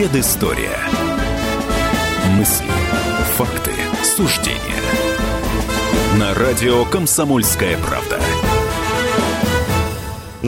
Предыстория. Мысли, факты, суждения. На радио «Комсомольская правда».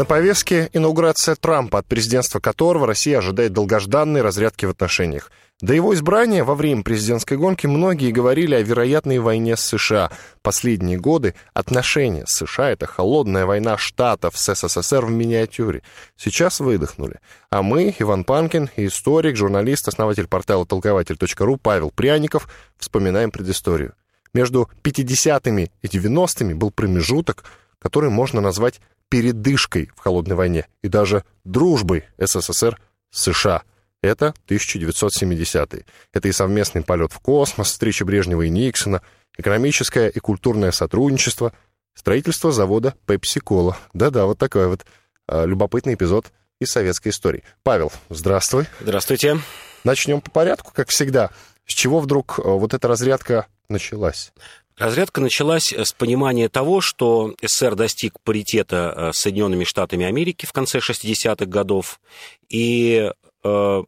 На повестке инаугурация Трампа, от президентства которого Россия ожидает долгожданной разрядки в отношениях. До его избрания во время президентской гонки многие говорили о вероятной войне с США. Последние годы отношения с США — это холодная война штатов с СССР в миниатюре. Сейчас выдохнули. А мы, Иван Панкин, историк, журналист, основатель портала толкователь.ру Павел Пряников, вспоминаем предысторию. Между 50-ми и 90-ми был промежуток, который можно назвать передышкой в холодной войне и даже дружбой СССР с США. Это 1970-е. Это и совместный полет в космос, встреча Брежнева и Никсона, экономическое и культурное сотрудничество, строительство завода Пепси-Кола. Да-да, вот такой вот э, любопытный эпизод из советской истории. Павел, здравствуй. Здравствуйте. Начнем по порядку, как всегда. С чего вдруг э, вот эта разрядка началась? Разрядка началась с понимания того, что СССР достиг паритета э, с Соединенными Штатами Америки в конце 60-х годов, и э,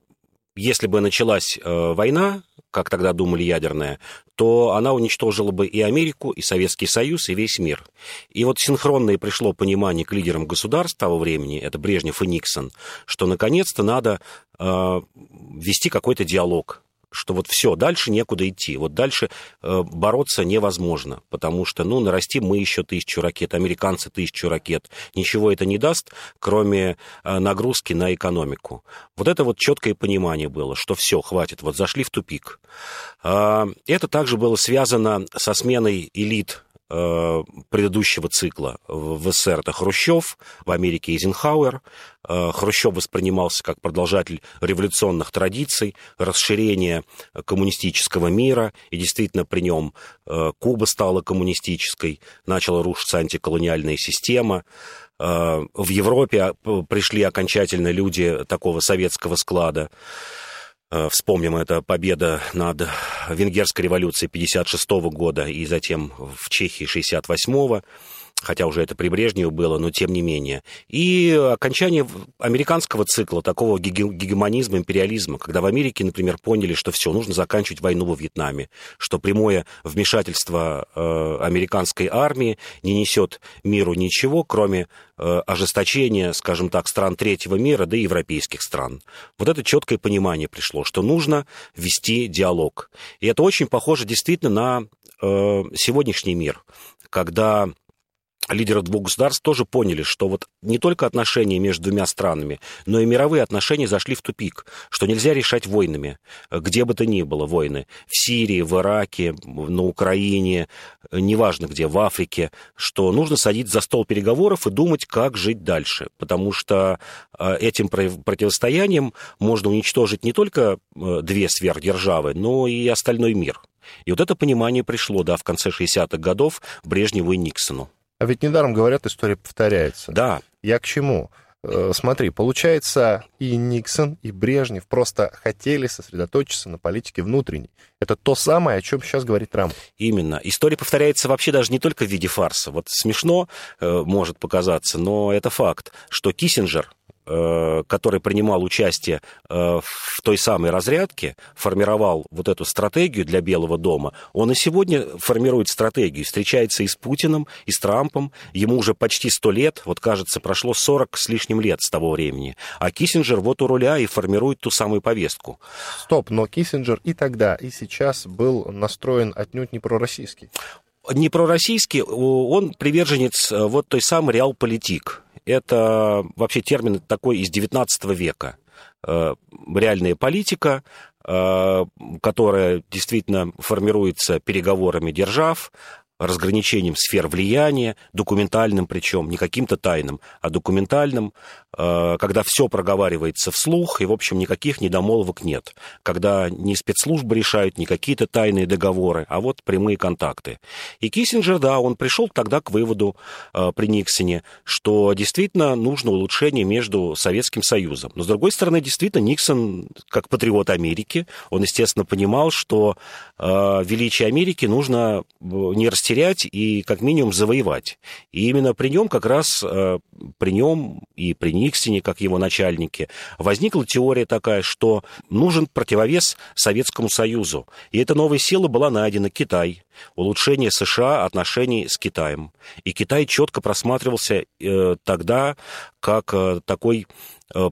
если бы началась э, война, как тогда думали ядерная, то она уничтожила бы и Америку, и Советский Союз, и весь мир. И вот синхронное пришло понимание к лидерам государств того времени, это Брежнев и Никсон, что наконец-то надо э, вести какой-то диалог что вот все, дальше некуда идти. Вот дальше э, бороться невозможно, потому что, ну, нарастим мы еще тысячу ракет, американцы тысячу ракет. Ничего это не даст, кроме э, нагрузки на экономику. Вот это вот четкое понимание было, что все, хватит, вот зашли в тупик. Э, это также было связано со сменой элит предыдущего цикла в СССР это Хрущев, в Америке Эйзенхауэр. Э, Хрущев воспринимался как продолжатель революционных традиций, расширение коммунистического мира, и действительно при нем э, Куба стала коммунистической, начала рушиться антиколониальная система. В Европе пришли окончательно люди такого советского склада. Э, вспомним, это победа над Венгерской революцией 56 года и затем в Чехии 68 -го хотя уже это при Брежневу было, но тем не менее. И окончание американского цикла, такого гегемонизма, империализма, когда в Америке, например, поняли, что все, нужно заканчивать войну во Вьетнаме, что прямое вмешательство э, американской армии не несет миру ничего, кроме э, ожесточения, скажем так, стран третьего мира, да и европейских стран. Вот это четкое понимание пришло, что нужно вести диалог. И это очень похоже действительно на э, сегодняшний мир, когда лидеры двух государств тоже поняли, что вот не только отношения между двумя странами, но и мировые отношения зашли в тупик, что нельзя решать войнами, где бы то ни было войны, в Сирии, в Ираке, на Украине, неважно где, в Африке, что нужно садиться за стол переговоров и думать, как жить дальше, потому что э, этим противостоянием можно уничтожить не только э, две сверхдержавы, но и остальной мир. И вот это понимание пришло, да, в конце 60-х годов Брежневу и Никсону. А ведь недаром говорят, история повторяется. Да. Я к чему? Э, смотри, получается, и Никсон, и Брежнев просто хотели сосредоточиться на политике внутренней. Это то самое, о чем сейчас говорит Трамп. Именно. История повторяется вообще даже не только в виде фарса. Вот смешно э, может показаться, но это факт, что Киссинджер, который принимал участие э, в той самой разрядке, формировал вот эту стратегию для Белого дома, он и сегодня формирует стратегию, встречается и с Путиным, и с Трампом, ему уже почти сто лет, вот кажется, прошло 40 с лишним лет с того времени, а Киссинджер вот у руля и формирует ту самую повестку. Стоп, но Киссинджер и тогда, и сейчас был настроен отнюдь не пророссийский. Не пророссийский, он приверженец э, вот той самой реалполитик, это вообще термин такой из XIX века. Э, реальная политика, э, которая действительно формируется переговорами держав, разграничением сфер влияния, документальным причем, не каким-то тайным, а документальным, э, когда все проговаривается вслух, и, в общем, никаких недомолвок нет. Когда не спецслужбы решают, не какие-то тайные договоры, а вот прямые контакты. И Киссинджер, да, он пришел тогда к выводу э, при Никсоне, что действительно нужно улучшение между Советским Союзом. Но, с другой стороны, действительно, Никсон, как патриот Америки, он, естественно, понимал, что э, величие Америки нужно не растягивать растерять и как минимум завоевать. И именно при нем как раз, э, при нем и при Никсине, как его начальнике, возникла теория такая, что нужен противовес Советскому Союзу. И эта новая сила была найдена Китай, улучшение США отношений с Китаем. И Китай четко просматривался э, тогда как э, такой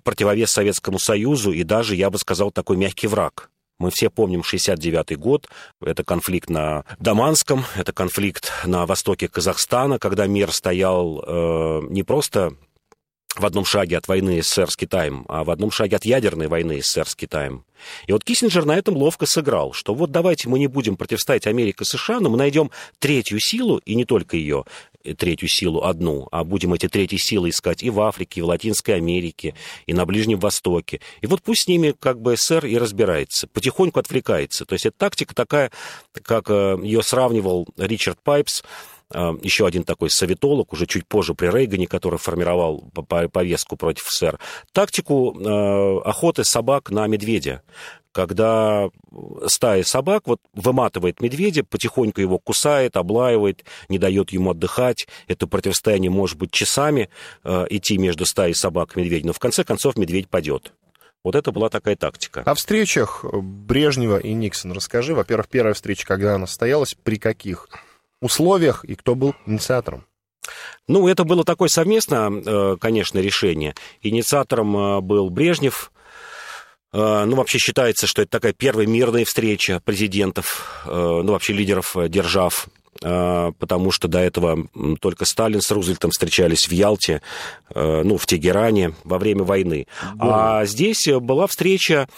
противовес Советскому Союзу и даже, я бы сказал, такой мягкий враг. Мы все помним 69 год, это конфликт на Даманском, это конфликт на востоке Казахстана, когда мир стоял э, не просто в одном шаге от войны СССР с Китаем, а в одном шаге от ядерной войны СССР с Китаем. И вот Киссинджер на этом ловко сыграл, что вот давайте мы не будем противостоять Америке США, но мы найдем третью силу, и не только ее, третью силу одну, а будем эти третьи силы искать и в Африке, и в Латинской Америке, и на Ближнем Востоке. И вот пусть с ними как бы СССР и разбирается, потихоньку отвлекается. То есть это тактика такая, как э, ее сравнивал Ричард Пайпс, Э, еще один такой советолог, уже чуть позже при Рейгане, который формировал повестку против СССР, тактику э, охоты собак на медведя когда стая собак вот выматывает медведя, потихоньку его кусает, облаивает, не дает ему отдыхать. Это противостояние может быть часами э, идти между стаей собак и медведем, но в конце концов медведь падет. Вот это была такая тактика. О встречах Брежнева и Никсона расскажи. Во-первых, первая встреча, когда она состоялась, при каких условиях и кто был инициатором? Ну, это было такое совместное, э, конечно, решение. Инициатором э, был Брежнев. Э, ну, вообще считается, что это такая первая мирная встреча президентов, ну, вообще лидеров держав. а, потому что до этого только Сталин с Рузвельтом встречались в Ялте, э, ну, в Тегеране во время войны. Да. А здесь была встреча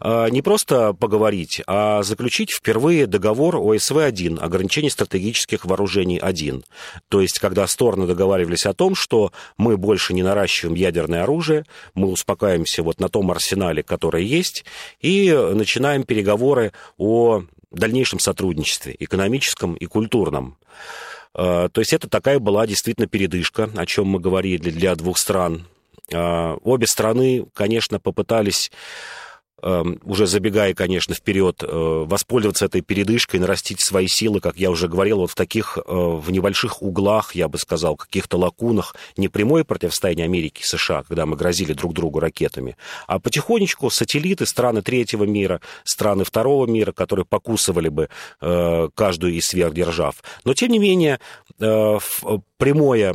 э, не просто поговорить, а заключить впервые договор ОСВ-1, ограничение стратегических вооружений 1. То есть, когда стороны договаривались о том, что мы больше не наращиваем ядерное оружие, мы успокаиваемся вот на том арсенале, который есть, и начинаем переговоры о дальнейшем сотрудничестве, экономическом и культурном. А, то есть это такая была действительно передышка, о чем мы говорили для двух стран. А, обе страны, конечно, попытались уже забегая, конечно, вперед, э, воспользоваться этой передышкой, нарастить свои силы, как я уже говорил, вот в таких, э, в небольших углах, я бы сказал, каких-то лакунах, не прямое противостояние Америки и США, когда мы грозили друг другу ракетами, а потихонечку сателлиты, страны третьего мира, страны второго мира, которые покусывали бы э, каждую из сверхдержав. Но, тем не менее, прямое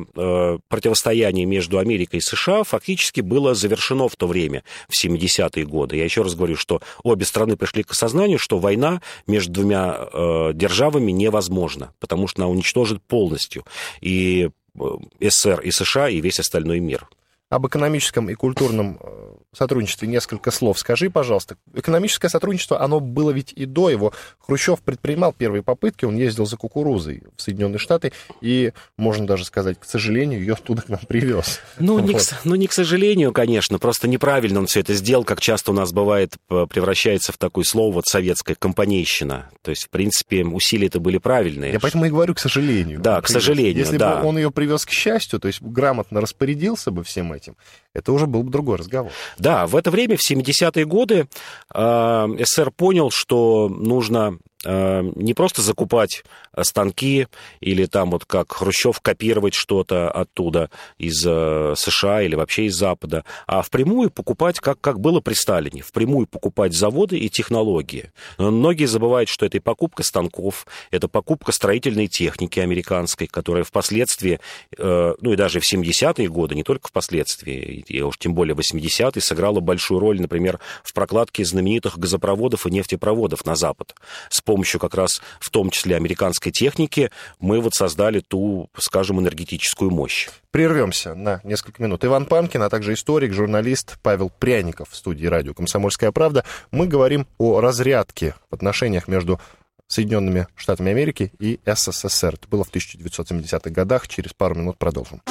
противостояние между Америкой и США фактически было завершено в то время, в 70-е годы. Я еще раз говорю, что обе страны пришли к осознанию, что война между двумя э, державами невозможна, потому что она уничтожит полностью и э, СССР, и США, и весь остальной мир об экономическом и культурном э, сотрудничестве несколько слов. Скажи, пожалуйста, экономическое сотрудничество, оно было ведь и до его. Хрущев предпринимал первые попытки, он ездил за кукурузой в Соединенные Штаты, и, можно даже сказать, к сожалению, ее оттуда к нам привез. Ну, вот. не, к, ну, не к сожалению, конечно, просто неправильно он все это сделал, как часто у нас бывает, превращается в такое слово вот советское, компанейщина. То есть, в принципе, усилия это были правильные. Я поэтому и говорю, к сожалению. Да, к сожалению, Если да. бы он ее привез к счастью, то есть грамотно распорядился бы всем этим, это уже был бы другой разговор. Да, в это время, в 70-е годы, э, СССР понял, что нужно не просто закупать э, станки или там вот как Хрущев копировать что-то оттуда из э, США или вообще из Запада, а впрямую покупать, как, как было при Сталине, впрямую покупать заводы и технологии. Но многие забывают, что это и покупка станков, это покупка строительной техники американской, которая впоследствии, ну и даже в 70-е годы, не только впоследствии, и уж тем более 80-е, сыграла большую роль, например, в прокладке знаменитых газопроводов и нефтепроводов на Запад с помощью как раз в том числе американской техники мы вот создали ту, скажем, энергетическую мощь. Прервемся на несколько минут. Иван Панкин, а также историк, журналист Павел Пряников в студии радио «Комсомольская правда». Мы говорим о разрядке в отношениях между Соединенными Штатами Америки и СССР. Это было в 1970-х годах. Через пару минут продолжим.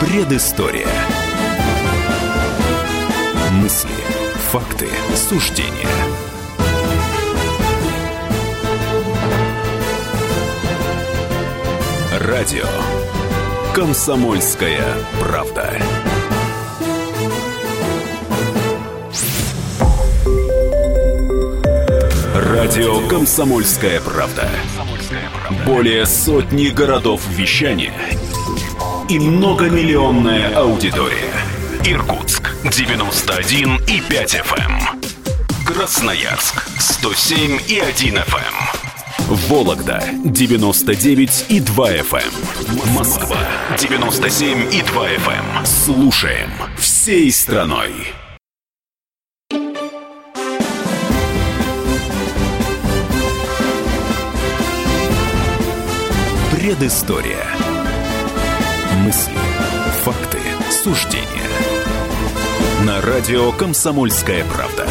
Предыстория. Мысли, факты, суждения. Радио «Комсомольская правда». Радио «Комсомольская правда». Более сотни городов вещания и многомиллионная аудитория. Иркутск 91 и 5 FM. Эм. Красноярск 107 и 1 FM. Эм. Вологда 99 и 2 FM. Эм. Москва 97 и 2 FM. Слушаем всей страной. Предыстория. Мысли, факты, суждения. На радио «Комсомольская правда».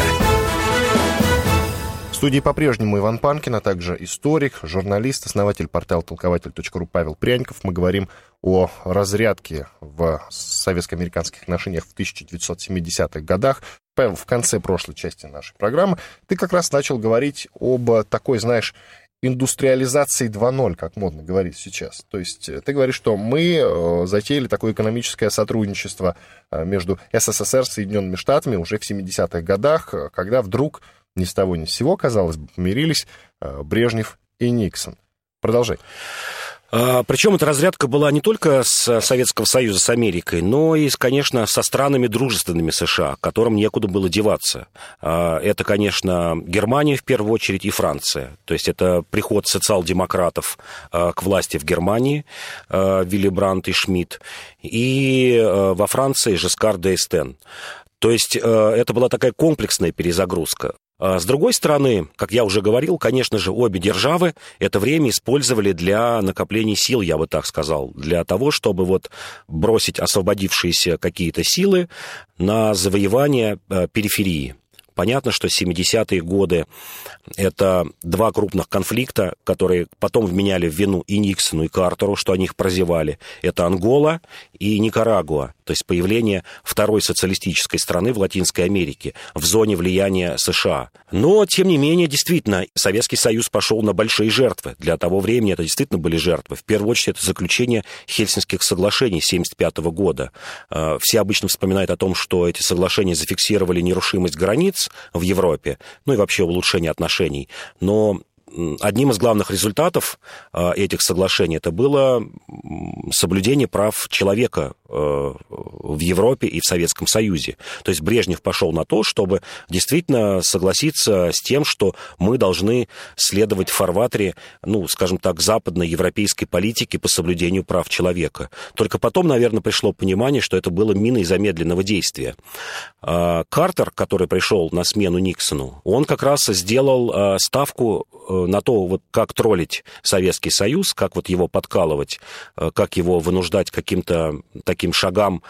В студии по-прежнему Иван Панкин, а также историк, журналист, основатель портала толкователь.ру Павел Пряников. Мы говорим о разрядке в советско-американских отношениях в 1970-х годах. Павел, в конце прошлой части нашей программы ты как раз начал говорить об такой, знаешь, индустриализации 2.0, как модно говорить сейчас. То есть э, ты говоришь, что мы э, затеяли такое экономическое сотрудничество э, между СССР и Соединенными Штатами уже в 70-х годах, когда вдруг ни с того ни с сего, казалось бы, помирились Брежнев и Никсон. Продолжай. А, Причем эта разрядка была не только с Советского Союза, с Америкой, но и, конечно, со странами дружественными США, которым некуда было деваться. А, это, конечно, Германия в первую очередь и Франция. То есть это приход социал-демократов а, к власти в Германии, Вилли Брандт и Шмидт, и во Франции Жескар де Эстен. То есть это была такая комплексная перезагрузка. А с другой стороны, как я уже говорил, конечно же, обе державы это время использовали для накопления сил, я бы так сказал, для того, чтобы вот бросить освободившиеся какие-то силы на завоевание э, периферии. Понятно, что 70-е годы это два крупных конфликта, которые потом вменяли в вину и Никсону, и Картеру, что они их прозевали. Это Ангола и Никарагуа, то есть появление второй социалистической страны в Латинской Америке в зоне влияния США. Но, тем не менее, действительно, Советский Союз пошел на большие жертвы. Для того времени это действительно были жертвы. В первую очередь, это заключение Хельсинских соглашений 1975 года. А, все обычно вспоминают о том, что эти соглашения зафиксировали нерушимость границ в Европе, ну и вообще улучшение отношений. Но одним из главных результатов а, этих соглашений это было соблюдение прав человека э, в Европе и в Советском Союзе. То есть Брежнев пошел на то, чтобы действительно согласиться с тем, что мы должны следовать в фарватере, ну, скажем так, западной европейской политики по соблюдению прав человека. Только потом, наверное, пришло понимание, что это было миной замедленного действия. А, Картер, который пришел на смену Никсону, он как раз сделал а, ставку э, на то, вот как троллить Советский Союз, как вот его подкалывать, э, как его вынуждать каким-то таким шагам,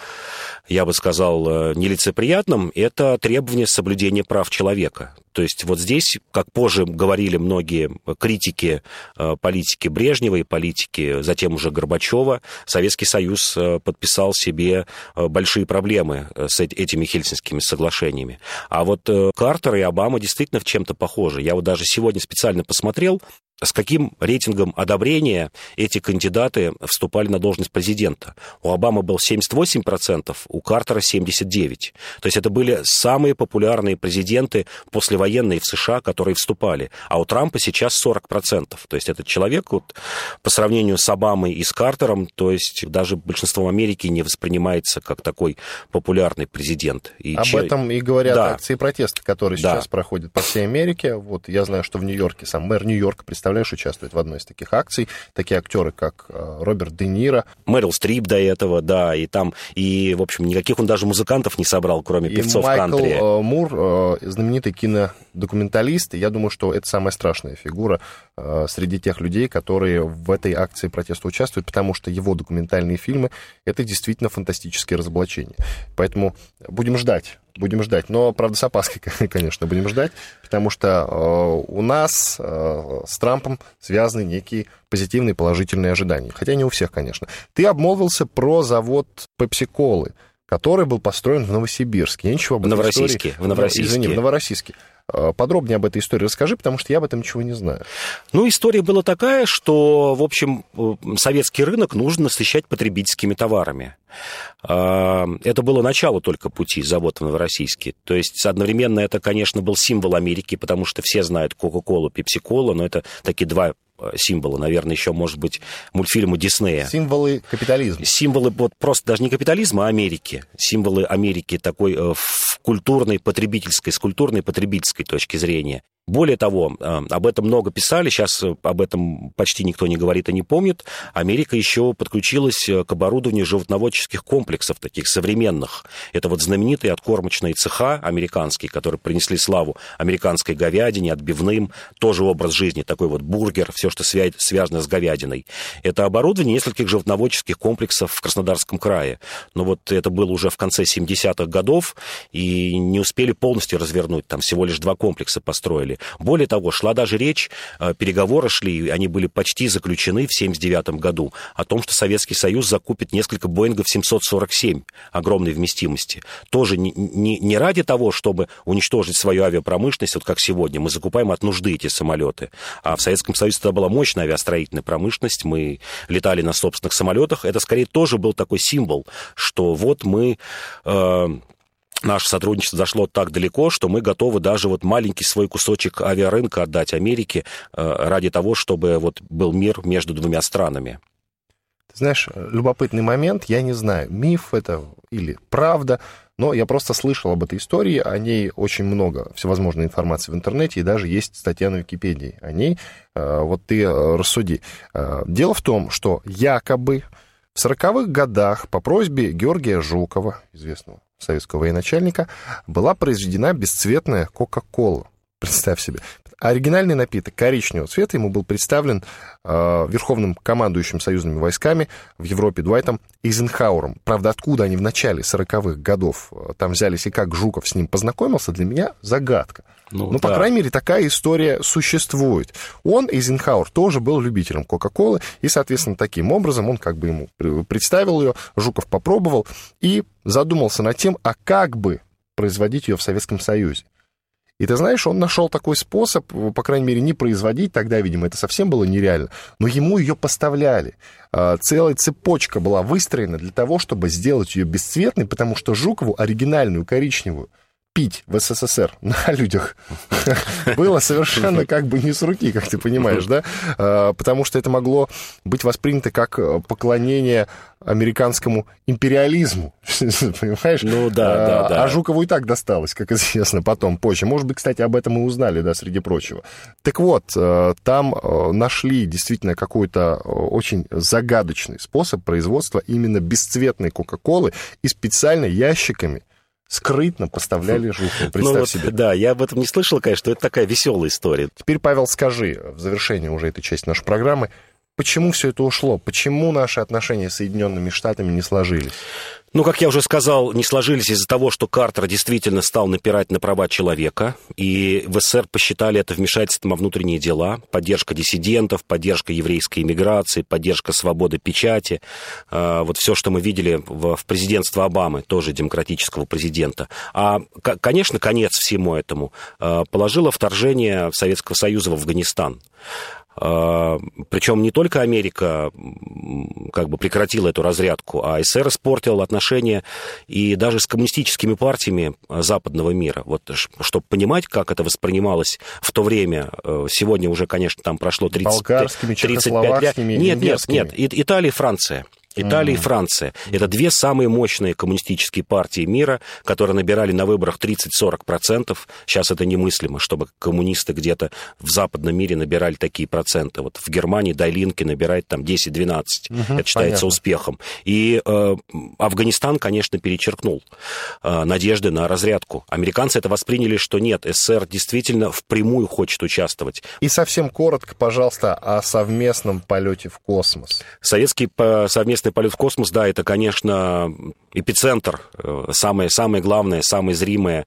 я бы сказал, э, нелицеприятным, это требование соблюдения прав человека. То есть вот здесь, как позже говорили многие критики э, политики Брежнева и политики затем уже Горбачева, Советский Союз подписал себе большие проблемы с этими хельсинскими соглашениями. А вот Картер и Обама действительно в чем-то похожи. Я вот даже сегодня специально посмотрел, с каким рейтингом одобрения эти кандидаты вступали на должность президента. У Обамы был 78%, у Картера 79%. То есть это были самые популярные президенты послевоенные в США, которые вступали. А у Трампа сейчас 40%. То есть этот человек вот, по сравнению с Обамой и с Картером, то есть даже большинством Америки не воспринимается как такой популярный президент. И Об че... этом и говорят да. акции протеста, которые да. сейчас проходят по всей Америке. Вот я знаю, что в Нью-Йорке сам мэр Нью-Йорка представляет представляешь, участвует в одной из таких акций. Такие актеры, как э, Роберт Де Ниро. Мэрил Стрип до этого, да, и там, и, в общем, никаких он даже музыкантов не собрал, кроме и певцов Майкл кантри. Э, Мур, э, кинодокументалист, я думаю, что это самая страшная фигура среди тех людей, которые в этой акции протеста участвуют, потому что его документальные фильмы — это действительно фантастические разоблачения. Поэтому будем ждать будем ждать. Но, правда, с опаской, конечно, будем ждать, потому что э, у нас э, с Трампом связаны некие позитивные, положительные ожидания. Хотя не у всех, конечно. Ты обмолвился про завод Пепси-колы который был построен в Новосибирске. Я ничего об в Новороссийске. Истории... В Новороссийске. Извини, в Новороссийске. Э, подробнее об этой истории расскажи, потому что я об этом ничего не знаю. Ну, история была такая, что, в общем, э, советский рынок нужно насыщать потребительскими товарами. А, это было начало только пути завода в Новороссийске. То есть одновременно это, конечно, был символ Америки, потому что все знают Кока-Колу, Пепси-Колу, но это такие два Э, символы, наверное, еще, может быть, мультфильму Диснея. Символы капитализма. Символы вот просто даже не капитализма, а Америки. Символы Америки такой э, в культурной, потребительской, с культурной потребительской точки зрения. Более того, э, об этом много писали, сейчас об этом почти никто не говорит и не помнит. Америка еще подключилась э, к оборудованию животноводческих комплексов, таких современных. Это вот знаменитые откормочные цеха американские, которые принесли славу американской говядине, отбивным, тоже образ жизни, такой вот бургер, все, что связано с говядиной. Это оборудование нескольких животноводческих комплексов в Краснодарском крае. Но вот это было уже в конце 70-х годов, и не успели полностью развернуть, там всего лишь два комплекса построили деле. Более того, шла даже речь, э, переговоры шли, они были почти заключены в 1979 году, о том, что Советский Союз закупит несколько Боингов 747 огромной вместимости. Тоже не, не, не ради того, чтобы уничтожить свою авиапромышленность, вот как сегодня, мы закупаем от нужды эти самолеты. А в Советском Союзе тогда была мощная авиастроительная промышленность, мы летали на собственных самолетах. Это скорее тоже был такой символ, что вот мы э, наше сотрудничество зашло так далеко, что мы готовы даже вот маленький свой кусочек авиарынка отдать Америке э, ради того, чтобы вот был мир между двумя странами. Ты знаешь, любопытный момент, я не знаю, миф это или правда, но я просто слышал об этой истории, о ней очень много всевозможной информации в интернете, и даже есть статья на Википедии о ней. Э, вот ты э, рассуди. Дело в том, что якобы в 40-х годах по просьбе Георгия Жукова, известного советского военачальника, была произведена бесцветная Кока-Кола. Представь себе. Оригинальный напиток коричневого цвета ему был представлен э, верховным командующим союзными войсками в Европе Дуайтом Эйзенхауэром. Правда, откуда они в начале 40-х годов э, там взялись и как Жуков с ним познакомился, для меня загадка. Ну, ну да. по крайней мере, такая история существует. Он, Эйзенхауэр, тоже был любителем Кока-Колы, и, соответственно, таким образом он как бы ему представил ее, Жуков попробовал и задумался над тем, а как бы производить ее в Советском Союзе. И ты знаешь, он нашел такой способ, по крайней мере, не производить, тогда, видимо, это совсем было нереально, но ему ее поставляли. А, целая цепочка была выстроена для того, чтобы сделать ее бесцветной, потому что Жукову оригинальную коричневую пить в СССР на людях было совершенно как бы не с руки, как ты понимаешь, да? А, потому что это могло быть воспринято как э, поклонение американскому империализму, понимаешь? Ну да, да, а, да. А Жукову и так досталось, как известно, потом, позже. Может быть, кстати, об этом мы узнали, да, среди прочего. Так вот, э, там э, нашли действительно какой-то очень загадочный способ производства именно бесцветной Кока-Колы и специально ящиками скрытно поставляли Жукову. Ну представь ну, вот, себе. Да, я об этом не слышал, конечно, это такая веселая история. Теперь, Павел, скажи в завершении уже этой части нашей программы, почему все это ушло? Почему наши отношения с Соединенными Штатами не сложились? Ну, как я уже сказал, не сложились из-за того, что Картер действительно стал напирать на права человека, и в СССР посчитали это вмешательством во внутренние дела, поддержка диссидентов, поддержка еврейской иммиграции, поддержка свободы печати, а, вот все, что мы видели в, президентстве Обамы, тоже демократического президента. А, конечно, конец всему этому а, положило вторжение Советского Союза в Афганистан. А, Причем не только Америка как бы прекратила эту разрядку, а СССР испортил отношения и даже с коммунистическими партиями западного мира. Вот чтобы понимать, как это воспринималось в то время, э, сегодня уже, конечно, там прошло 30, 35 лет. Нет, нет, нет, Италия и Франция. Италия mm-hmm. и Франция. Это две самые мощные коммунистические партии мира, которые набирали на выборах 30-40%. Сейчас это немыслимо, чтобы коммунисты где-то в западном мире набирали такие проценты. Вот в Германии Дайлинки набирает там 10-12. Mm-hmm, это считается понятно. успехом. И э, Афганистан, конечно, перечеркнул э, надежды на разрядку. Американцы это восприняли, что нет, СССР действительно впрямую хочет участвовать. И совсем коротко, пожалуйста, о совместном полете в космос. Советский совместный совместный полет в космос, да, это, конечно, эпицентр, э, самое, самое главное, самое зримое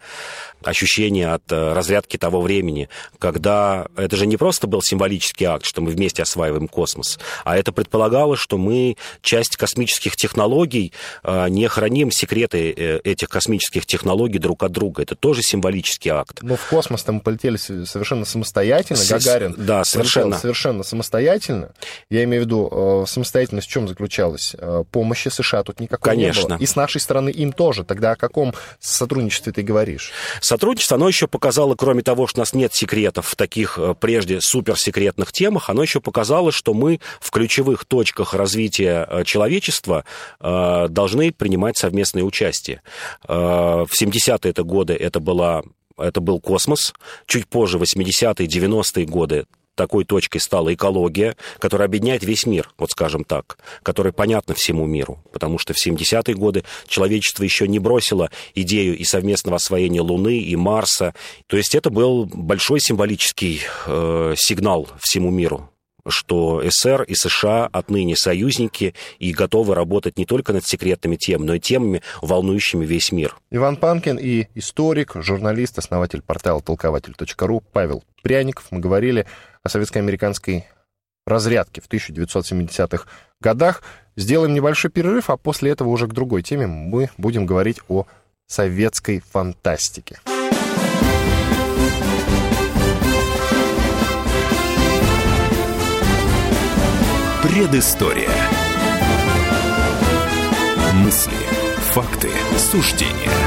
ощущение от э, разрядки того времени, когда это же не просто был символический акт, что мы вместе осваиваем космос, а это предполагало, что мы часть космических технологий, э, не храним секреты этих космических технологий друг от друга. Это тоже символический акт. Но в космос там полетели совершенно самостоятельно. С... Гагарин да, совершенно. совершенно самостоятельно. Я имею в виду, самостоятельность в чем заключалась? Помощи США тут никакой Конечно. не было. И с нашей стороны им тоже. Тогда о каком сотрудничестве ты говоришь? Сотрудничество, оно еще показало, кроме того, что у нас нет секретов в таких э, прежде суперсекретных темах, оно еще показало, что мы в ключевых точках развития э, человечества э, должны принимать совместное участие. В 70-е это годы это была это был космос. Чуть позже, 80-е, 90-е годы, такой точкой стала экология, которая объединяет весь мир, вот скажем так, которая понятна всему миру, потому что в 70-е годы человечество еще не бросило идею и совместного освоения Луны и Марса. То есть это был большой символический э, сигнал всему миру что СССР и США отныне союзники и готовы работать не только над секретными темами, но и темами, волнующими весь мир. Иван Панкин и историк, журналист, основатель портала толкователь.ру Павел Пряников. Мы говорили о советско-американской разрядке в 1970-х годах. Сделаем небольшой перерыв, а после этого уже к другой теме мы будем говорить о советской фантастике. Предыстория. Мысли, факты, суждения –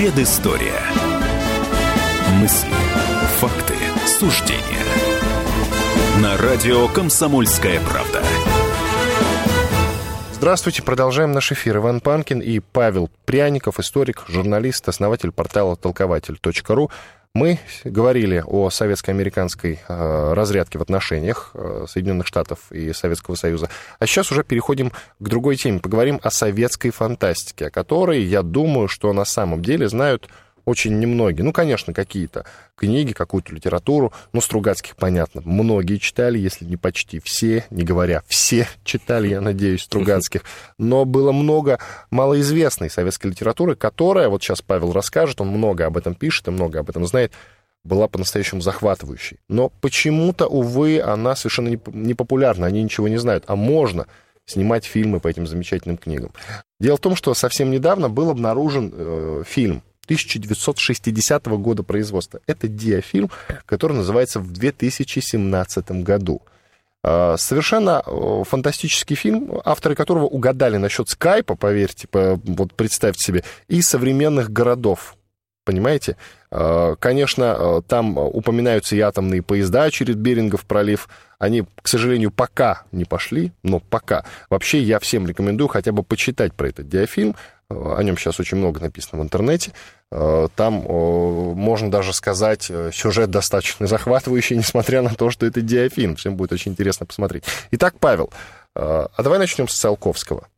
Предыстория. Мысли, факты, суждения. На радио «Комсомольская правда». Здравствуйте, продолжаем наш эфир. Иван Панкин и Павел Пряников, историк, журналист, основатель портала толкователь.ру. Мы говорили о советско-американской э, разрядке в отношениях э, Соединенных Штатов и Советского Союза. А сейчас уже переходим к другой теме. Поговорим о советской фантастике, о которой, я думаю, что на самом деле знают очень немногие. Ну, конечно, какие-то книги, какую-то литературу. Ну, Стругацких, понятно, многие читали, если не почти все, не говоря все читали, я надеюсь, Стругацких. Но было много малоизвестной советской литературы, которая, вот сейчас Павел расскажет, он много об этом пишет и много об этом знает, была по-настоящему захватывающей. Но почему-то, увы, она совершенно не популярна, они ничего не знают. А можно снимать фильмы по этим замечательным книгам. Дело в том, что совсем недавно был обнаружен э, фильм 1960 года производства. Это диафильм, который называется «В 2017 году». А, совершенно фантастический фильм, авторы которого угадали насчет скайпа, поверьте, вот представьте себе, и современных городов. Понимаете? А, конечно, там упоминаются и атомные поезда через Берингов пролив. Они, к сожалению, пока не пошли, но пока. Вообще, я всем рекомендую хотя бы почитать про этот диафильм. О нем сейчас очень много написано в интернете. Э, там можно даже сказать, э, сюжет достаточно захватывающий, несмотря на то, что это диафильм. Всем будет очень интересно посмотреть. Итак, Павел, э, а давай начнем с Циолковского.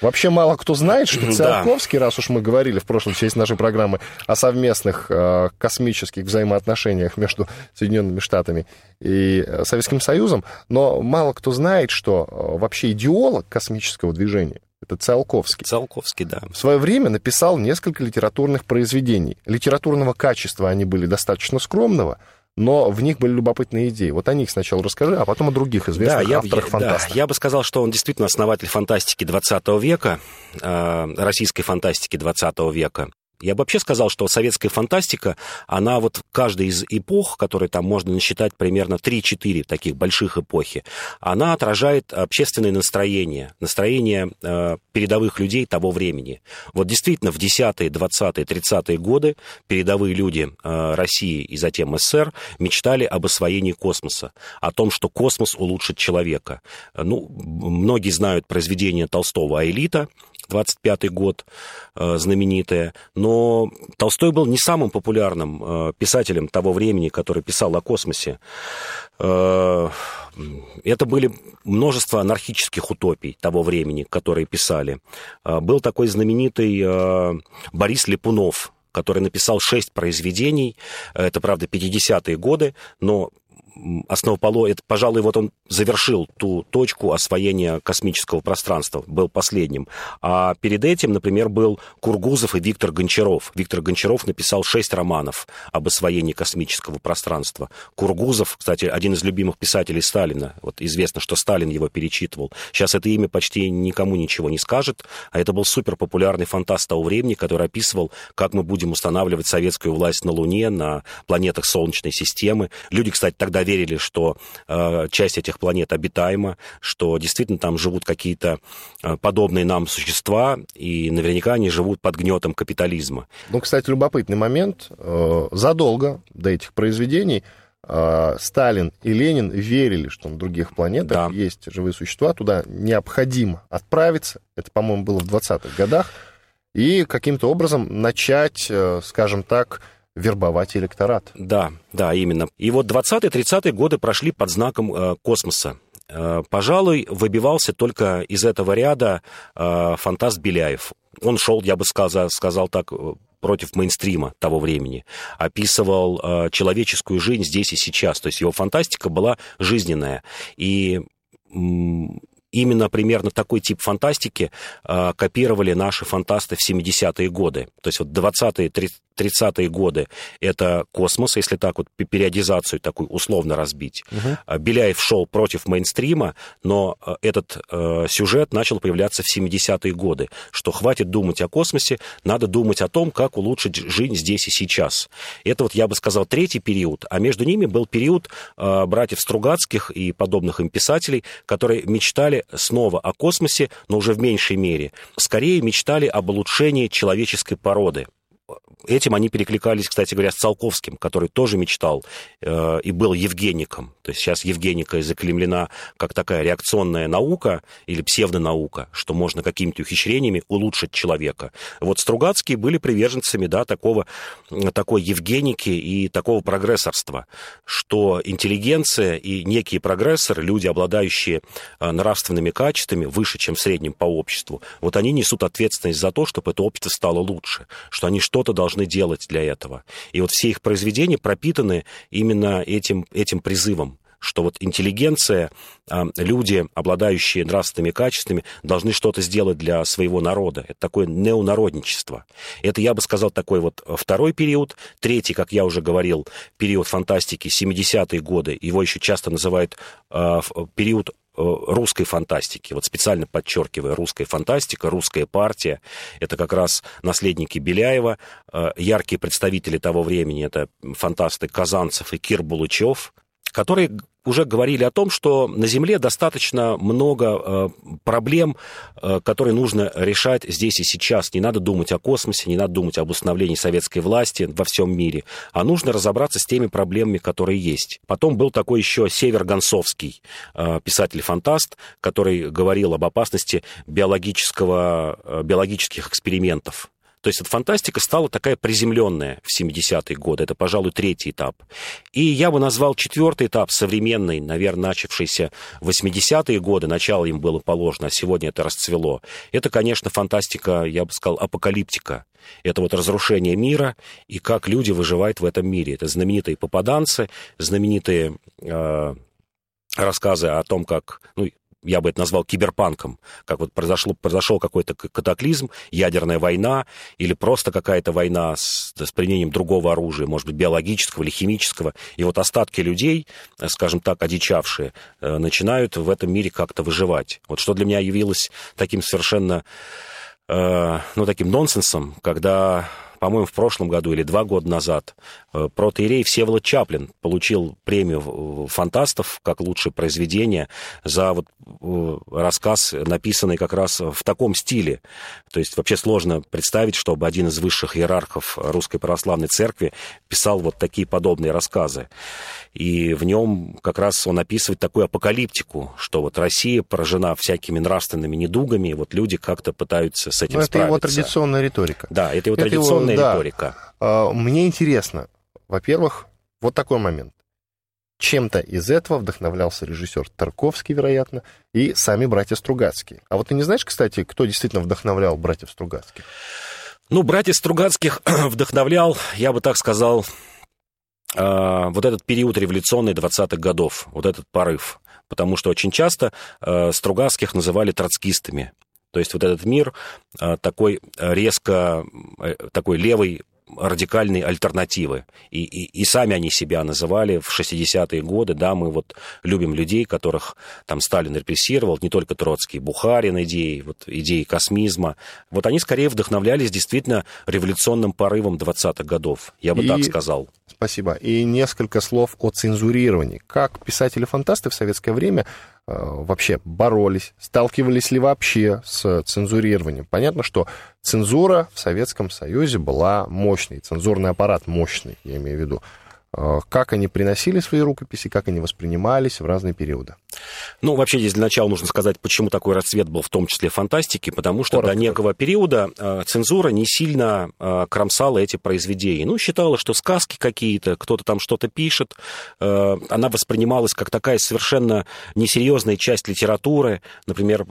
Вообще мало кто знает, что Циолковский, да. раз уж мы говорили в прошлой части нашей программы о совместных космических взаимоотношениях между Соединенными Штатами и Советским Союзом, но мало кто знает, что вообще идеолог космического движения это Циолковский. Циолковский, да. В свое время написал несколько литературных произведений. Литературного качества они были достаточно скромного, но в них были любопытные идеи. Вот о них сначала расскажи, а потом о других известных да, авторах фантастики. Да, я бы сказал, что он действительно основатель фантастики 20 века, э, российской фантастики 20 века. Я бы вообще сказал, что советская фантастика, она вот каждая из эпох, которые там можно насчитать примерно 3-4 таких больших эпохи, она отражает общественное настроение, настроение э, передовых людей того времени. Вот действительно в 10-е, 20-е, 30-е годы передовые люди э, России и затем СССР мечтали об освоении космоса, о том, что космос улучшит человека. Ну, многие знают произведение Толстого «Аэлита», 25 год, э, знаменитая. Но Толстой был не самым популярным э, писателем того времени, который писал о космосе. Э, это были множество анархических утопий того времени, которые писали. Был такой знаменитый Борис Липунов, который написал шесть произведений. Это, правда, 50-е годы, но основоположник, это, пожалуй, вот он завершил ту точку освоения космического пространства, был последним. А перед этим, например, был Кургузов и Виктор Гончаров. Виктор Гончаров написал шесть романов об освоении космического пространства. Кургузов, кстати, один из любимых писателей Сталина. Вот известно, что Сталин его перечитывал. Сейчас это имя почти никому ничего не скажет, а это был супер популярный фантаст того времени, который описывал, как мы будем устанавливать советскую власть на Луне, на планетах Солнечной системы. Люди, кстати, тогда верили, что э, часть этих планет обитаема, что действительно там живут какие-то э, подобные нам существа, и наверняка они живут под гнетом капитализма. Ну, кстати, любопытный момент. Э, задолго до этих произведений э, Сталин и Ленин верили, что на других планетах да. есть живые существа, туда необходимо отправиться. Это, по-моему, было в 20-х годах. И каким-то образом начать, э, скажем так, вербовать электорат. Да, да, именно. И вот 20-30-е годы прошли под знаком э, космоса. Э, пожалуй, выбивался только из этого ряда э, фантаст Беляев. Он шел, я бы сказал, сказал так, э, против мейнстрима того времени, описывал э, человеческую жизнь здесь и сейчас. То есть его фантастика была жизненная. И именно примерно такой тип фантастики э, копировали наши фантасты в 70-е годы. То есть вот 20-е, 30-е годы это космос, если так вот периодизацию такую условно разбить. Угу. Беляев шел против мейнстрима, но а, этот э, сюжет начал появляться в 70-е годы, что хватит думать о космосе, надо думать о том, как улучшить жизнь здесь и сейчас. Это вот, я бы сказал, третий период, а между ними был период э, братьев Стругацких и подобных им писателей, которые мечтали снова о космосе, но уже в меньшей мере. Скорее мечтали об улучшении человеческой породы этим они перекликались, кстати говоря, с Циолковским, который тоже мечтал э, и был евгеником. То есть сейчас евгеника заклемлена как такая реакционная наука или псевдонаука, что можно какими-то ухищрениями улучшить человека. Вот Стругацкие были приверженцами да, такого, такой евгеники и такого прогрессорства, что интеллигенция и некие прогрессоры, люди, обладающие э, нравственными качествами выше, чем в среднем по обществу, вот они несут ответственность за то, чтобы это общество стало лучше, что они что-то должны должны делать для этого. И вот все их произведения пропитаны именно этим, этим призывом что вот интеллигенция, а, люди, обладающие нравственными качествами, должны что-то сделать для своего народа. Это такое неонародничество. Это, я бы сказал, такой вот второй период. Третий, как я уже говорил, период фантастики, 70-е годы. Его еще часто называют а, период русской фантастики. Вот специально подчеркивая, русская фантастика, русская партия. Это как раз наследники Беляева. Э, яркие представители того времени это фантасты Казанцев и Кир Булычев, которые уже говорили о том, что на Земле достаточно много э, проблем, э, которые нужно решать здесь и сейчас. Не надо думать о космосе, не надо думать об установлении советской власти во всем мире, а нужно разобраться с теми проблемами, которые есть. Потом был такой еще Север Гонцовский, э, писатель-фантаст, который говорил об опасности биологического, биологических экспериментов то есть эта фантастика стала такая приземленная в 70-е годы. Это, пожалуй, третий этап. И я бы назвал четвертый этап, современный, наверное, начавшийся в 80-е годы. Начало им было положено, а сегодня это расцвело. Это, конечно, фантастика, я бы сказал, апокалиптика. Это вот разрушение мира и как люди выживают в этом мире. Это знаменитые попаданцы, знаменитые э, рассказы о том, как, ну, я бы это назвал киберпанком, как вот произошло, произошел какой-то катаклизм, ядерная война или просто какая-то война с, с применением другого оружия, может быть, биологического или химического, и вот остатки людей, э, скажем так, одичавшие, э, начинают в этом мире как-то выживать. Вот что для меня явилось таким совершенно, э, ну, таким нонсенсом, когда по-моему, в прошлом году или два года назад э, протеерей Всеволод Чаплин получил премию фантастов как лучшее произведение за вот э, рассказ, написанный как раз в таком стиле. То есть вообще сложно представить, чтобы один из высших иерархов Русской Православной Церкви писал вот такие подобные рассказы. И в нем как раз он описывает такую апокалиптику, что вот Россия поражена всякими нравственными недугами, и вот люди как-то пытаются с этим Но справиться. Это его традиционная риторика. Да, это его это традиционная его, риторика. Да. Мне интересно, во-первых, вот такой момент. Чем-то из этого вдохновлялся режиссер Тарковский, вероятно, и сами братья Стругацкие. А вот ты не знаешь, кстати, кто действительно вдохновлял братьев Стругацких? Ну, братьев Стругацких вдохновлял, я бы так сказал, а, вот этот период революционный 20-х годов, вот этот порыв. Потому что очень часто э, Стругацких называли троцкистами. То есть вот этот мир э, такой резко, э, такой левый радикальной альтернативы. И, и, и сами они себя называли в 60-е годы, да, мы вот любим людей, которых там Сталин репрессировал, не только Троцкий, Бухарин идеи, вот идеи космизма. Вот они скорее вдохновлялись действительно революционным порывом 20-х годов, я бы и... так сказал. Спасибо. И несколько слов о цензурировании. Как писатели-фантасты в советское время вообще боролись, сталкивались ли вообще с цензурированием? Понятно, что цензура в Советском Союзе была мощной, цензурный аппарат мощный, я имею в виду. Э, как они приносили свои рукописи, как они воспринимались в разные периоды. Ну, вообще здесь для начала нужно сказать, почему такой расцвет был в том числе фантастики, потому что Коротко. до некого периода э, цензура не сильно э, кромсала эти произведения. Ну, считала, что сказки какие-то, кто-то там что-то пишет, она воспринималась как такая совершенно несерьезная часть литературы. Например,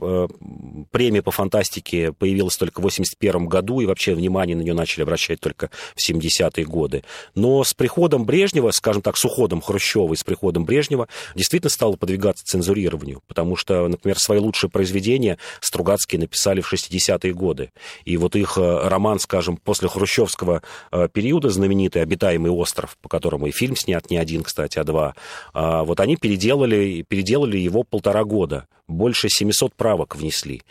премия по фантастике появилась только в 1981 году, и вообще внимание на нее начали обращать только в 70-е годы. Но с приходом Брежнева Брежнева, скажем так, с уходом Хрущева и с приходом Брежнева, действительно стало подвигаться цензурированию, потому что, например, свои лучшие произведения Стругацкие написали в 60-е годы. И вот их э, роман, скажем, после хрущевского э, периода, знаменитый «Обитаемый остров», по которому и фильм снят не один, кстати, а два, а вот они переделали, переделали его полтора года. Больше 700 правок внесли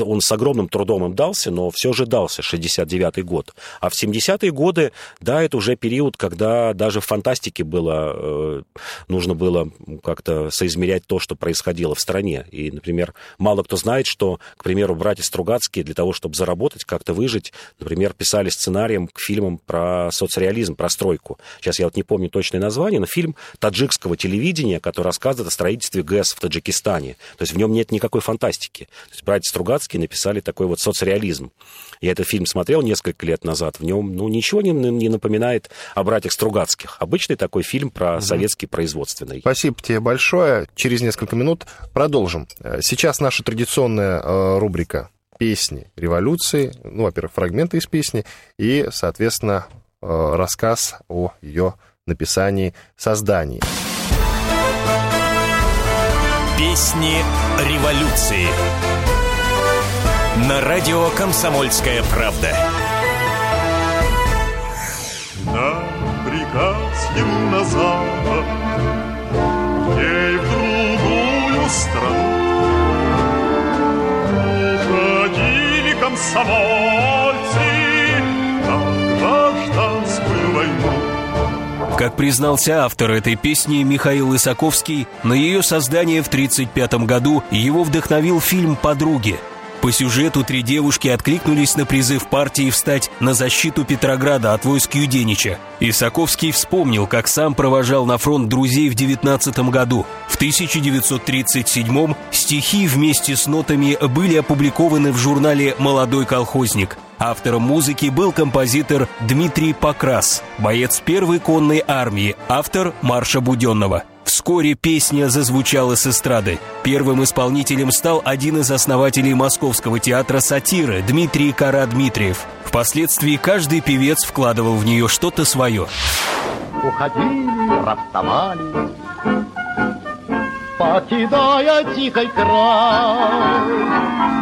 он с огромным трудом им дался, но все же дался, 69-й год. А в 70-е годы, да, это уже период, когда даже в фантастике было, э, нужно было как-то соизмерять то, что происходило в стране. И, например, мало кто знает, что, к примеру, братья Стругацкие для того, чтобы заработать, как-то выжить, например, писали сценарием к фильмам про соцреализм, про стройку. Сейчас я вот не помню точное название, но фильм таджикского телевидения, который рассказывает о строительстве ГЭС в Таджикистане. То есть в нем нет никакой фантастики. То есть братья Стругацкие Блаватский написали такой вот соцреализм. Я этот фильм смотрел несколько лет назад. В нем ну, ничего не, не напоминает о братьях Стругацких. Обычный такой фильм про угу. советский производственный. Спасибо тебе большое. Через несколько минут продолжим. Сейчас наша традиционная э, рубрика песни революции. Ну, во-первых, фрагменты из песни и, соответственно, э, рассказ о ее написании, создании. Песни революции. На радио «Комсомольская правда». На приказ ему на запад, Ей в другую страну. Уходили комсомольцы На гражданскую войну. Как признался автор этой песни Михаил Исаковский, на ее создание в 1935 году его вдохновил фильм «Подруги», по сюжету три девушки откликнулись на призыв партии встать на защиту Петрограда от войск Юденича. Исаковский вспомнил, как сам провожал на фронт друзей в 19 году. В 1937 стихи вместе с нотами были опубликованы в журнале «Молодой колхозник». Автором музыки был композитор Дмитрий Покрас, боец первой конной армии, автор марша Буденного. Вскоре песня зазвучала с эстрады. Первым исполнителем стал один из основателей Московского театра сатиры Дмитрий Кара-Дмитриев. Впоследствии каждый певец вкладывал в нее что-то свое. Уходили, расставались, покидая дикой край.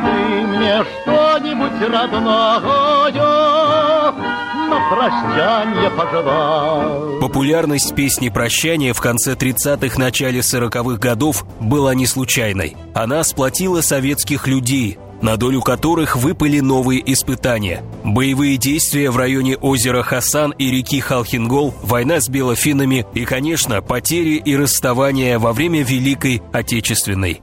Ты мне что-нибудь родное на прощание пожелал. Популярность песни «Прощание» в конце 30-х, начале 40-х годов была не случайной. Она сплотила советских людей, на долю которых выпали новые испытания. Боевые действия в районе озера Хасан и реки Халхингол, война с белофинами и, конечно, потери и расставания во время Великой Отечественной.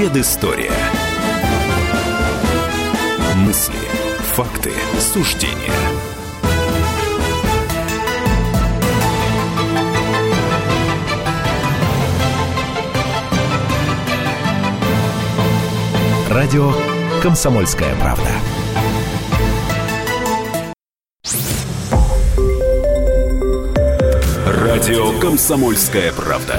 Предыстория. Мысли, факты, суждения. Радио «Комсомольская правда». Радио «Комсомольская правда».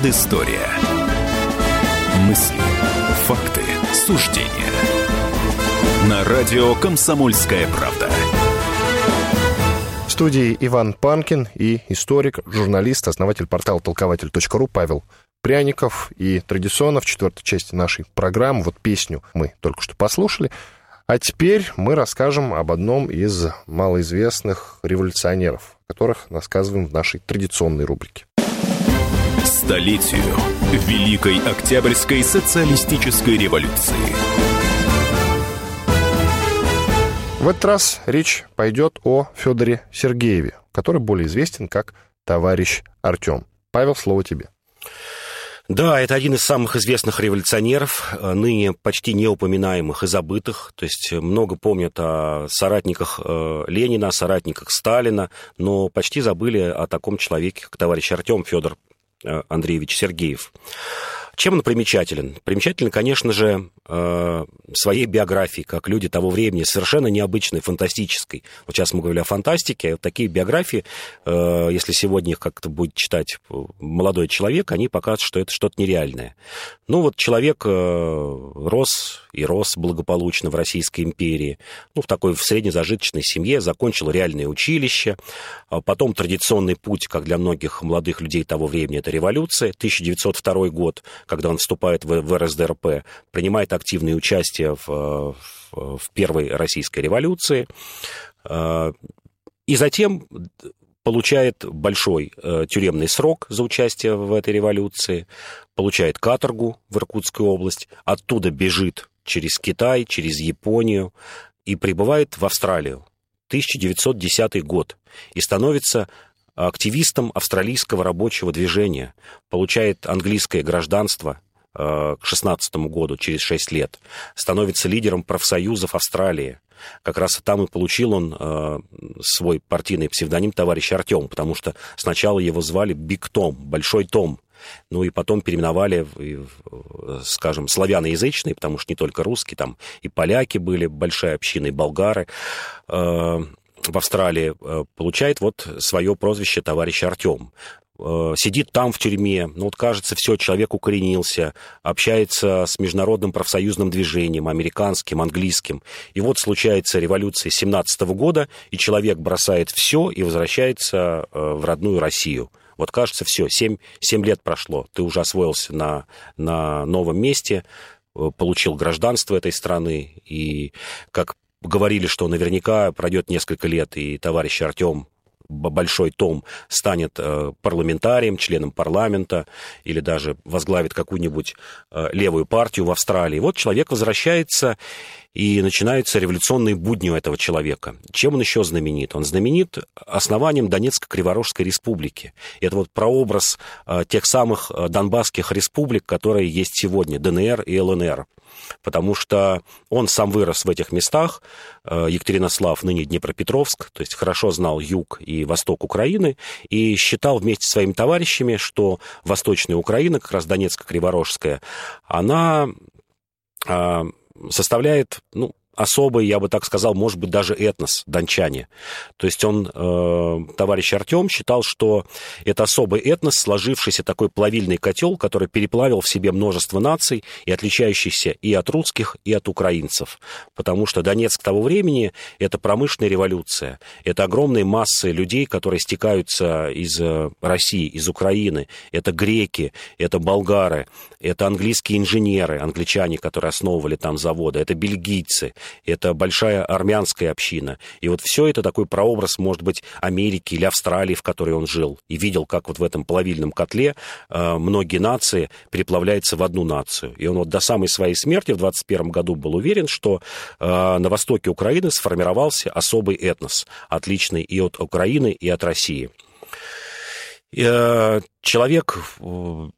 Предыстория. Мысли, факты, суждения. На радио «Комсомольская правда». В студии Иван Панкин и историк, журналист, основатель портала толкователь.ру Павел Пряников. И традиционно в четвертой части нашей программы, вот песню мы только что послушали, а теперь мы расскажем об одном из малоизвестных революционеров, которых рассказываем в нашей традиционной рубрике. Столетию Великой Октябрьской социалистической революции. В этот раз речь пойдет о Федоре Сергееве, который более известен как товарищ Артем. Павел, слово тебе. Да, это один из самых известных революционеров, э, ныне почти неупоминаемых и забытых. То есть много помнят о соратниках э, Ленина, о соратниках Сталина, но почти забыли о таком человеке, как товарищ Артем Федор Э, Андреевич Сергеев. Чем он примечателен? Примечателен, конечно же, э, своей биографией, как люди того времени, совершенно необычной, фантастической. Вот сейчас мы говорили о фантастике, вот такие биографии, э, если сегодня их как-то будет читать молодой человек, они покажут, что это что-то нереальное. Ну вот человек рос и рос благополучно в Российской империи, ну в такой в среднезажиточной семье, закончил реальное училище, а потом традиционный путь, как для многих молодых людей того времени, это революция, 1902 год, когда он вступает в, в РСДРП, принимает активное участие в, в, в первой российской революции, а, и затем получает большой э, тюремный срок за участие в этой революции, получает каторгу в Иркутскую область, оттуда бежит через Китай, через Японию и прибывает в Австралию. 1910 год и становится активистом австралийского рабочего движения, получает английское гражданство э, к 16 году, через 6 лет, становится лидером профсоюзов Австралии. Как раз там и получил он э, свой партийный псевдоним товарищ Артем, потому что сначала его звали Биг Том, Большой Том, ну и потом переименовали, скажем, славяноязычные, потому что не только русские, там и поляки были, большая община, и болгары. В Австралии э, получает вот свое прозвище товарищ Артем э, сидит там в тюрьме, ну вот кажется, все, человек укоренился, общается с международным профсоюзным движением, американским, английским. И вот случается революция 17 года, и человек бросает все и возвращается э, в родную Россию. Вот кажется, все, 7, 7 лет прошло, ты уже освоился на, на новом месте, получил гражданство этой страны, и как говорили, что наверняка пройдет несколько лет, и товарищ Артем большой том станет э, парламентарием, членом парламента или даже возглавит какую-нибудь э, левую партию в Австралии. Вот человек возвращается, и начинаются революционные будни у этого человека. Чем он еще знаменит? Он знаменит основанием Донецко-Криворожской республики. Это вот прообраз э, тех самых донбасских республик, которые есть сегодня, ДНР и ЛНР потому что он сам вырос в этих местах, э, Екатеринослав, ныне Днепропетровск, то есть хорошо знал юг и восток Украины, и считал вместе с своими товарищами, что Восточная Украина, как раз Донецко-Криворожская, она а, составляет ну, особый, я бы так сказал, может быть, даже этнос, дончане. То есть он, э, товарищ Артем, считал, что это особый этнос, сложившийся такой плавильный котел, который переплавил в себе множество наций и отличающийся и от русских, и от украинцев. Потому что Донецк того времени – это промышленная революция. Это огромные массы людей, которые стекаются из э, России, из Украины. Это греки, это болгары, это английские инженеры, англичане, которые основывали там заводы, это бельгийцы, это большая армянская община. И вот все это такой прообраз, может быть, Америки или Австралии, в которой он жил, и видел, как вот в этом плавильном котле э, многие нации переплавляются в одну нацию. И он вот до самой своей смерти в 21 году был уверен, что э, на востоке Украины сформировался особый этнос, отличный и от Украины, и от России. Э, человек э,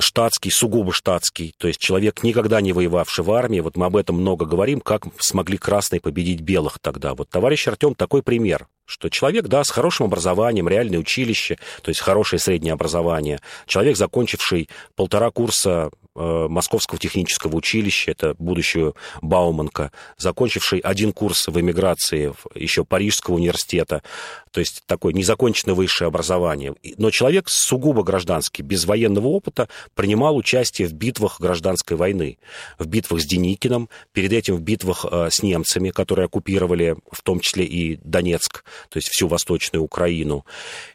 штатский, сугубо штатский, то есть человек, никогда не воевавший в армии, вот мы об этом много говорим, как смогли красные победить белых тогда. Вот товарищ Артем такой пример, что человек, да, с хорошим образованием, реальное училище, то есть хорошее среднее образование, человек, закончивший полтора курса Э, Московского технического училища, это будущую Бауманка, закончивший один курс в эмиграции еще Парижского университета, то есть такое незаконченное высшее образование. Но человек сугубо гражданский, без военного опыта, принимал участие в битвах гражданской войны, в битвах с Деникиным, перед этим в битвах э, с немцами, которые оккупировали в том числе и Донецк, то есть всю Восточную Украину.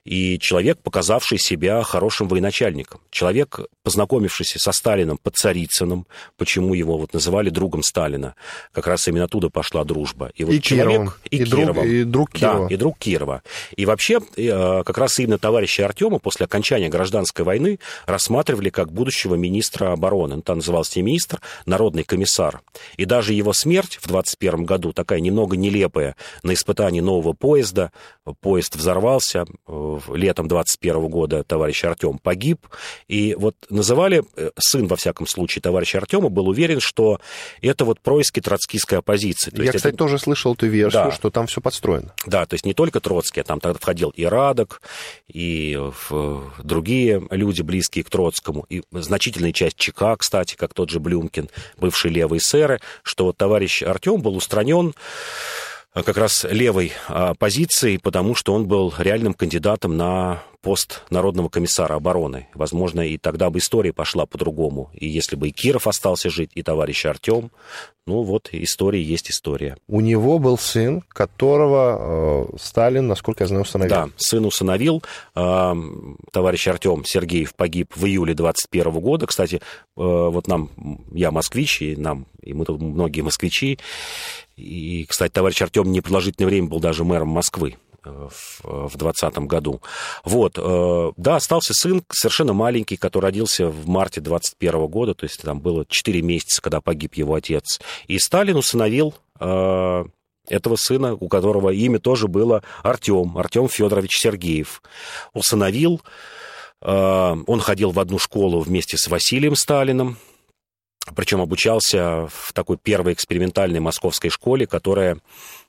И человек, показавший себя хорошим военачальником. Человек, познакомившийся со Сталином под Царицыным, почему его вот называли другом Сталина. Как раз именно оттуда пошла дружба. И, вот и человек... Кировым. И, и, Кировом. Друг, и друг Кирова. Да, и друг Кирова. И вообще, э, как раз именно товарища Артема после окончания гражданской войны рассматривали как будущего министра обороны. Он там назывался не министр, народный комиссар. И даже его смерть в 21 году, такая немного нелепая, на испытании нового поезда, поезд взорвался, э, летом 21 года товарищ Артем погиб, и вот называли э, сын во всяком случае, товарищ Артема, был уверен, что это вот происки троцкистской оппозиции. То Я, кстати, это... тоже слышал эту версию, да. что там все подстроено. Да, то есть не только Троцкий, а там тогда входил и Радок, и другие люди, близкие к Троцкому, и значительная часть ЧК, кстати, как тот же Блюмкин, бывший левый сэры, что вот товарищ Артем был устранен а, как раз левой позиции, потому что он был реальным кандидатом на пост Народного комиссара обороны. Возможно, и тогда бы история пошла по-другому. И если бы и Киров остался жить, и товарищ Артем, ну вот история есть история. У него был сын, которого э, Сталин, насколько я знаю, усыновил. Да, сын усыновил. Э, товарищ Артем Сергеев погиб в июле 21 года. Кстати, э, вот нам, я москвич, и нам, и мы тут многие москвичи. И, кстати, товарищ Артем непродолжительное время был даже мэром Москвы в 2020 году. Вот, э, да, остался сын совершенно маленький, который родился в марте 21 года, то есть там было 4 месяца, когда погиб его отец. И Сталин усыновил э, этого сына, у которого имя тоже было Артем, Артем Федорович Сергеев. Усыновил, э, он ходил в одну школу вместе с Василием Сталиным, причем обучался в такой первой экспериментальной московской школе, которая,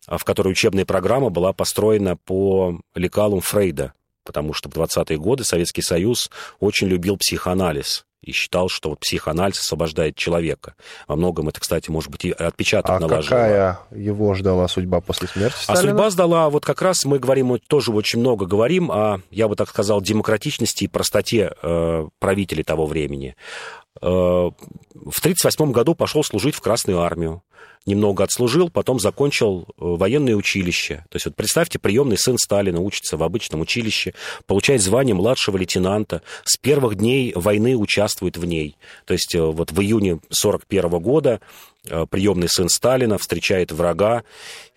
в которой учебная программа была построена по лекалам Фрейда, потому что в 20-е годы Советский Союз очень любил психоанализ и считал, что вот психоанализ освобождает человека. Во многом это, кстати, может быть, и отпечаток а наложило. какая его ждала судьба после смерти Сталина? А судьба сдала, вот как раз мы говорим, тоже очень много говорим о, я бы так сказал, демократичности и простоте э, правителей того времени. Э, в 1938 году пошел служить в Красную армию. Немного отслужил, потом закончил э, военное училище. То есть вот представьте, приемный сын Сталина учится в обычном училище, получает звание младшего лейтенанта, с первых дней войны участвует в ней. То есть э, вот в июне 1941 года приемный сын Сталина встречает врага.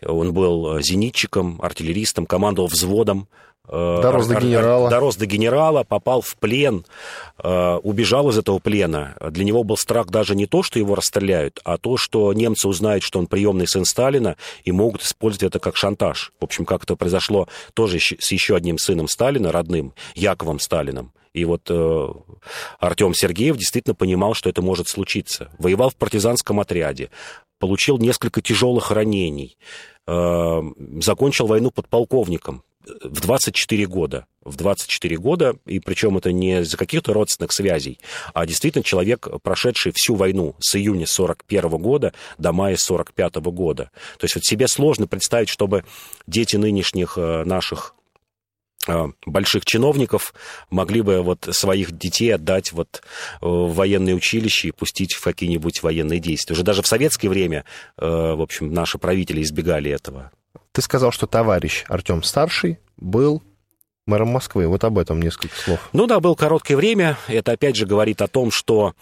Он был зенитчиком, артиллеристом, командовал взводом дорос до генерала. Дорос до генерала, попал в плен, э, убежал из этого плена. Для него был страх даже не то, что его расстреляют, а то, что немцы узнают, что он приемный сын Сталина, и могут использовать это как шантаж. В общем, как это произошло тоже с еще одним сыном Сталина, родным, Яковом Сталином. И вот э, Артем Сергеев действительно понимал, что это может случиться. Воевал в партизанском отряде, получил несколько тяжелых ранений, э, закончил войну подполковником в 24 года. в 24 года, и причем это не из-за каких-то родственных связей, а действительно человек, прошедший всю войну с июня 41 года до мая 45 года. То есть вот себе сложно представить, чтобы дети нынешних э, наших э, больших чиновников могли бы вот своих детей отдать вот э, в военное училище и пустить в какие-нибудь военные действия. Уже даже в советское время, в общем, наши правители избегали этого. Ты сказал, что товарищ Артем Старший был мэром Москвы. Вот об этом несколько слов. Ну да, был короткое время. Это опять же говорит о том, что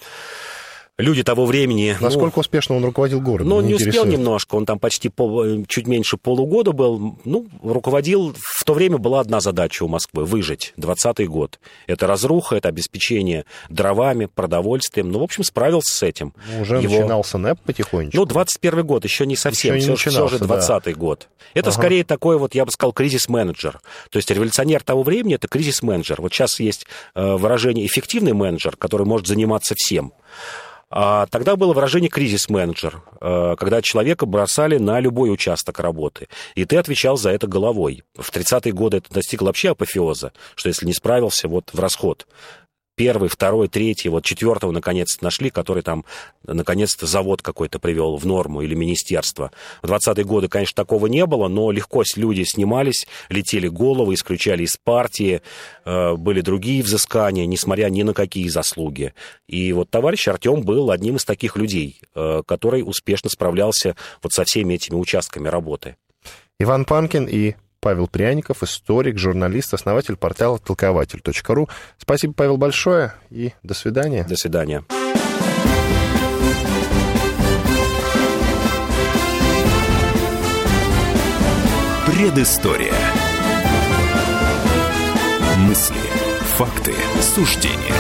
люди того времени... Ну, Насколько ну, успешно он руководил городом? Ну, не успел немножко, он там почти пол, чуть меньше полугода был. Ну, руководил... В то время была одна задача у Москвы — выжить. 20-й год. Это разруха, это обеспечение дровами, продовольствием. Ну, в общем, справился с этим. Ну, уже Его... начинался НЭП потихонечку. Ну, 21 год, еще не совсем, еще не все, все же 20-й да. год. Это ага. скорее такой вот, я бы сказал, кризис-менеджер. То есть революционер того времени — это кризис-менеджер. Вот сейчас есть э, выражение «эффективный менеджер», который может заниматься всем. А тогда было выражение кризис-менеджер, э, когда человека бросали на любой участок работы, и ты отвечал за это головой. В 30-е годы это достигло вообще апофеоза, что если не справился, вот в расход первый, второй, третий, вот четвертого наконец-то нашли, который там наконец-то завод какой-то привел в норму или министерство. В 20-е годы, конечно, такого не было, но легко люди снимались, летели головы, исключали из партии, э, были другие взыскания, несмотря ни на какие заслуги. И вот товарищ Артем был одним из таких людей, э, который успешно справлялся вот со всеми этими участками работы. Иван Панкин и Павел Пряников, историк, журналист, основатель портала толкователь.ру. Спасибо, Павел, большое и до свидания. До свидания. Предыстория. Мысли, факты, суждения.